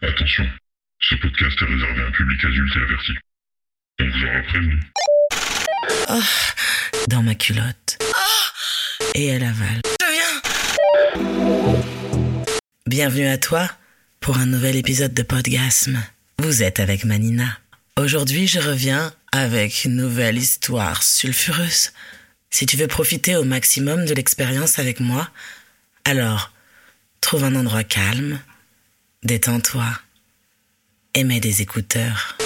Attention, ce podcast est réservé à un public adulte et averti. On vous aura prévenu. dans ma culotte. Et elle avale. Je viens Bienvenue à toi pour un nouvel épisode de Podgasme. Vous êtes avec Manina. Aujourd'hui, je reviens avec une nouvelle histoire sulfureuse. Si tu veux profiter au maximum de l'expérience avec moi, alors trouve un endroit calme, détends-toi et mets des écouteurs.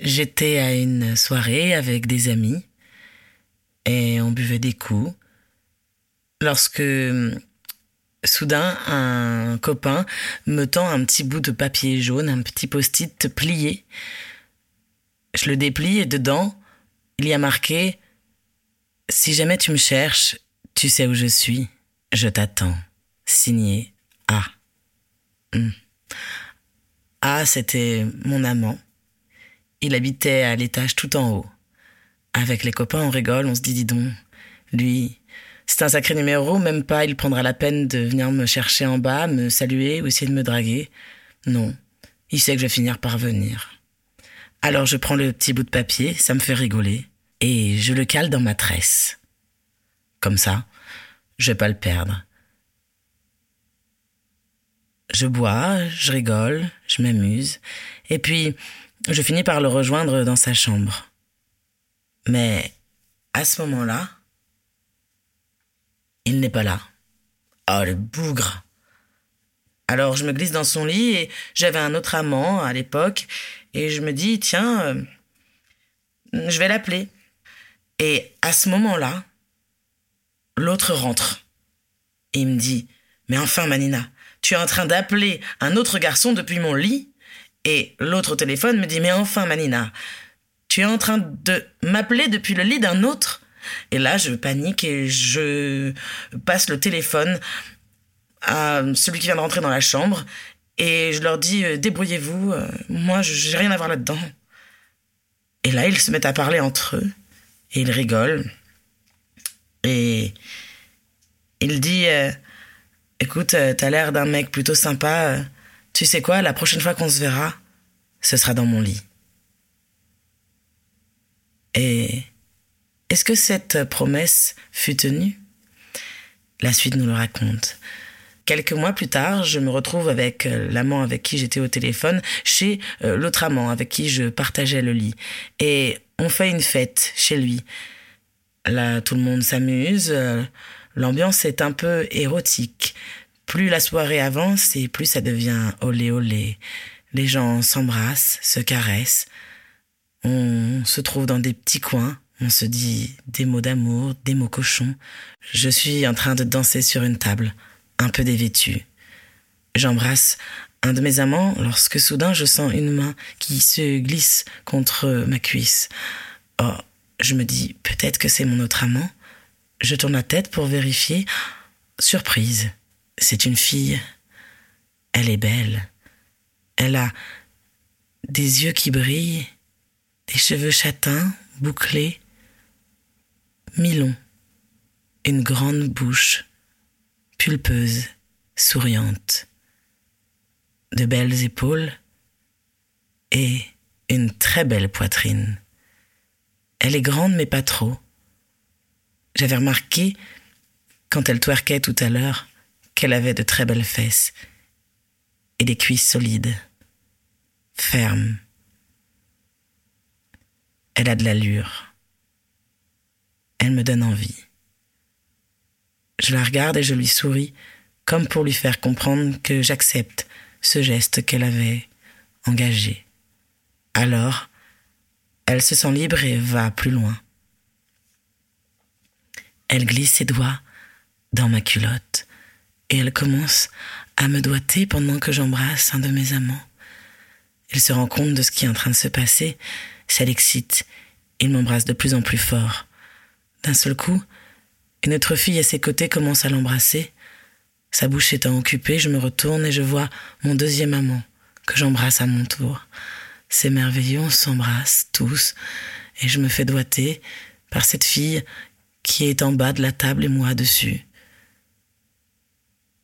J'étais à une soirée avec des amis et on buvait des coups. Lorsque soudain un copain me tend un petit bout de papier jaune, un petit post-it plié. Je le déplie et dedans, il y a marqué Si jamais tu me cherches, tu sais où je suis, je t'attends. Signé A. Hmm. A, c'était mon amant. Il habitait à l'étage tout en haut. Avec les copains, on rigole, on se dit, dis donc, lui, c'est un sacré numéro, même pas il prendra la peine de venir me chercher en bas, me saluer ou essayer de me draguer. Non, il sait que je vais finir par venir. Alors je prends le petit bout de papier, ça me fait rigoler, et je le cale dans ma tresse. Comme ça, je vais pas le perdre. Je bois, je rigole, je m'amuse, et puis je finis par le rejoindre dans sa chambre. Mais à ce moment-là, il n'est pas là. Oh, le bougre. Alors je me glisse dans son lit et j'avais un autre amant à l'époque et je me dis, tiens, euh, je vais l'appeler. Et à ce moment-là, l'autre rentre et me dit, mais enfin Manina, tu es en train d'appeler un autre garçon depuis mon lit? Et l'autre au téléphone me dit, mais enfin, Manina, tu es en train de m'appeler depuis le lit d'un autre Et là, je panique et je passe le téléphone à celui qui vient de rentrer dans la chambre et je leur dis, euh, débrouillez-vous, euh, moi, j'ai rien à voir là-dedans. Et là, ils se mettent à parler entre eux et ils rigolent. Et il dit, euh, écoute, t'as l'air d'un mec plutôt sympa. Tu sais quoi, la prochaine fois qu'on se verra, ce sera dans mon lit. Et est-ce que cette promesse fut tenue? La suite nous le raconte. Quelques mois plus tard, je me retrouve avec euh, l'amant avec qui j'étais au téléphone chez euh, l'autre amant avec qui je partageais le lit. Et on fait une fête chez lui. Là, tout le monde s'amuse. Euh, l'ambiance est un peu érotique. Plus la soirée avance et plus ça devient olé olé. Les gens s'embrassent, se caressent. On se trouve dans des petits coins. On se dit des mots d'amour, des mots cochons. Je suis en train de danser sur une table, un peu dévêtue. J'embrasse un de mes amants lorsque soudain je sens une main qui se glisse contre ma cuisse. Oh, je me dis peut-être que c'est mon autre amant. Je tourne la tête pour vérifier. Surprise. C'est une fille. Elle est belle. Elle a des yeux qui brillent, des cheveux châtains, bouclés, mi-longs, une grande bouche, pulpeuse, souriante, de belles épaules et une très belle poitrine. Elle est grande mais pas trop. J'avais remarqué, quand elle twerkait tout à l'heure, qu'elle avait de très belles fesses et des cuisses solides, fermes. Elle a de l'allure. Elle me donne envie. Je la regarde et je lui souris, comme pour lui faire comprendre que j'accepte ce geste qu'elle avait engagé. Alors, elle se sent libre et va plus loin. Elle glisse ses doigts dans ma culotte et elle commence à me doiter pendant que j'embrasse un de mes amants. Il se rend compte de ce qui est en train de se passer, ça l'excite, il m'embrasse de plus en plus fort. D'un seul coup, Et notre fille à ses côtés commence à l'embrasser. Sa bouche étant occupée, je me retourne et je vois mon deuxième amant, que j'embrasse à mon tour. C'est merveilleux, on s'embrasse tous, et je me fais doiter par cette fille qui est en bas de la table et moi dessus.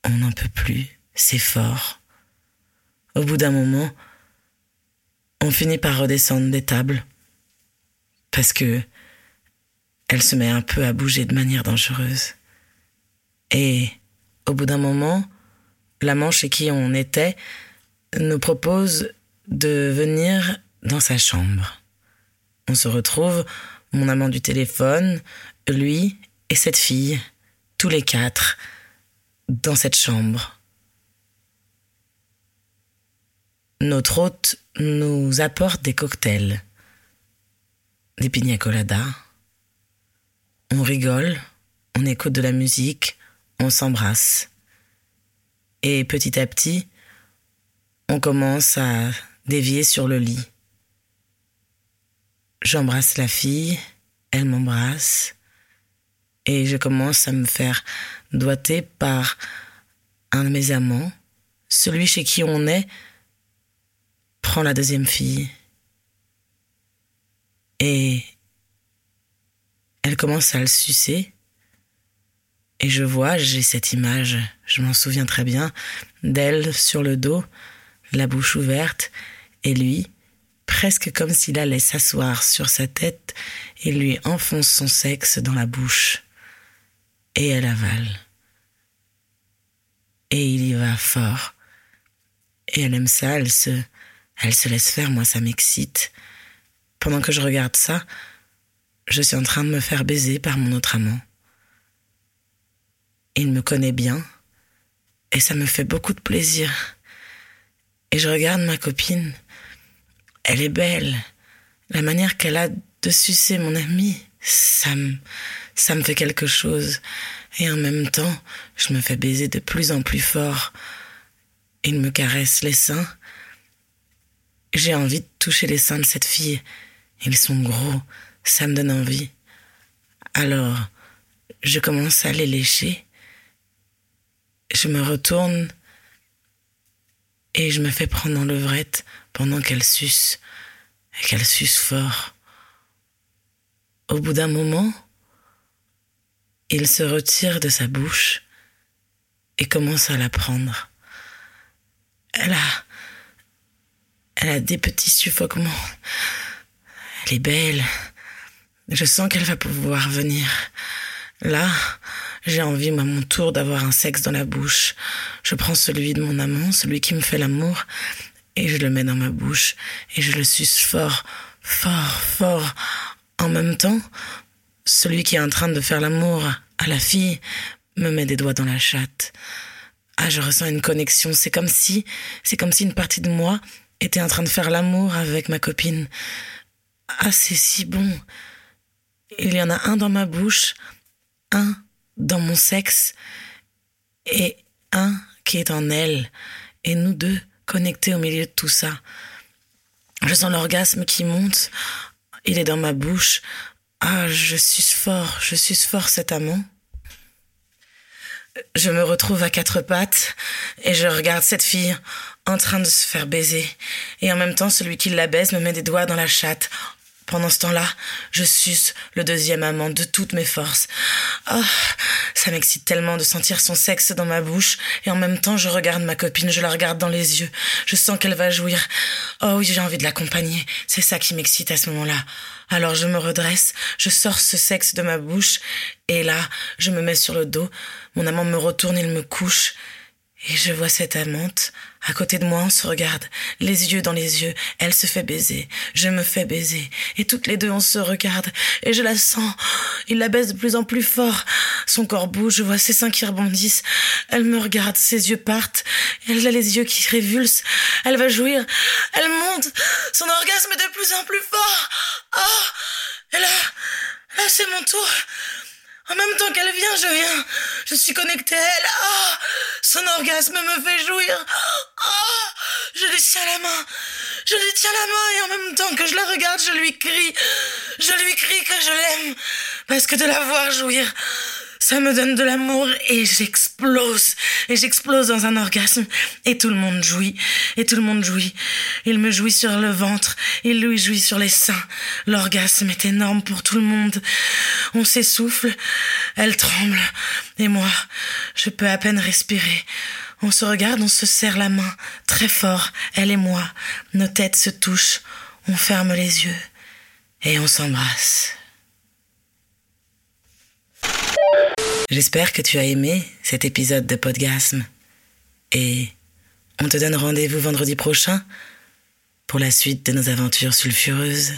On n'en peut plus, c'est fort. Au bout d'un moment, on finit par redescendre des tables parce que elle se met un peu à bouger de manière dangereuse. Et au bout d'un moment, l'amant chez qui on était nous propose de venir dans sa chambre. On se retrouve, mon amant du téléphone, lui et cette fille, tous les quatre, dans cette chambre. Notre hôte nous apporte des cocktails, des pina coladas. On rigole, on écoute de la musique, on s'embrasse. Et petit à petit, on commence à dévier sur le lit. J'embrasse la fille, elle m'embrasse, et je commence à me faire doiter par un de mes amants, celui chez qui on est, prend la deuxième fille. Et elle commence à le sucer. Et je vois, j'ai cette image, je m'en souviens très bien, d'elle sur le dos, la bouche ouverte, et lui, presque comme s'il allait s'asseoir sur sa tête et lui enfonce son sexe dans la bouche. Et elle avale. Et il y va fort. Et elle aime ça, elle se, elle se laisse faire, moi ça m'excite. Pendant que je regarde ça, je suis en train de me faire baiser par mon autre amant. Il me connaît bien, et ça me fait beaucoup de plaisir. Et je regarde ma copine. Elle est belle. La manière qu'elle a de sucer mon ami, ça me, ça me fait quelque chose. Et en même temps, je me fais baiser de plus en plus fort. Il me caresse les seins. J'ai envie de toucher les seins de cette fille. Ils sont gros, ça me donne envie. Alors, je commence à les lécher. Je me retourne et je me fais prendre en levrette pendant qu'elle suce, et qu'elle suce fort. Au bout d'un moment, il se retire de sa bouche et commence à la prendre. Elle a, elle a des petits suffoquements. Elle est belle. Je sens qu'elle va pouvoir venir. Là, j'ai envie, à mon tour, d'avoir un sexe dans la bouche. Je prends celui de mon amant, celui qui me fait l'amour, et je le mets dans ma bouche, et je le suce fort, fort, fort. En même temps, celui qui est en train de faire l'amour à la fille me met des doigts dans la chatte. Ah, je ressens une connexion. C'est comme si, c'est comme si une partie de moi était en train de faire l'amour avec ma copine. Ah, c'est si bon. Il y en a un dans ma bouche, un dans mon sexe et un qui est en elle, et nous deux connectés au milieu de tout ça. Je sens l'orgasme qui monte, il est dans ma bouche. Ah, je suce fort, je suce fort cet amant. Je me retrouve à quatre pattes et je regarde cette fille en train de se faire baiser. Et en même temps, celui qui la baise me met des doigts dans la chatte pendant ce temps-là, je suce le deuxième amant de toutes mes forces. Oh, ça m'excite tellement de sentir son sexe dans ma bouche, et en même temps je regarde ma copine, je la regarde dans les yeux, je sens qu'elle va jouir. Oh oui, j'ai envie de l'accompagner, c'est ça qui m'excite à ce moment-là. Alors je me redresse, je sors ce sexe de ma bouche, et là, je me mets sur le dos, mon amant me retourne, il me couche, et je vois cette amante. À côté de moi, on se regarde, les yeux dans les yeux. Elle se fait baiser, je me fais baiser. Et toutes les deux, on se regarde. Et je la sens. Il la baise de plus en plus fort. Son corps bouge, je vois ses seins qui rebondissent. Elle me regarde, ses yeux partent. Elle a les yeux qui révulsent. Elle va jouir. Elle monte. Son orgasme est de plus en plus fort. Oh! Et là, là, c'est mon tour. En même temps qu'elle vient, je viens. Je suis connectée à elle. Ah, son orgasme me fait jouir. Je lui tiens la main. Je lui tiens la main et en même temps que je la regarde, je lui crie. Je lui crie que je l'aime. Parce que de la voir jouir, ça me donne de l'amour et j'explose. Et j'explose dans un orgasme. Et tout le monde jouit. Et tout le monde jouit. Il me jouit sur le ventre. Il lui jouit sur les seins. L'orgasme est énorme pour tout le monde. On s'essouffle. Elle tremble. Et moi, je peux à peine respirer. On se regarde, on se serre la main, très fort, elle et moi. Nos têtes se touchent, on ferme les yeux et on s'embrasse. J'espère que tu as aimé cet épisode de Podgasme. Et on te donne rendez-vous vendredi prochain pour la suite de nos aventures sulfureuses.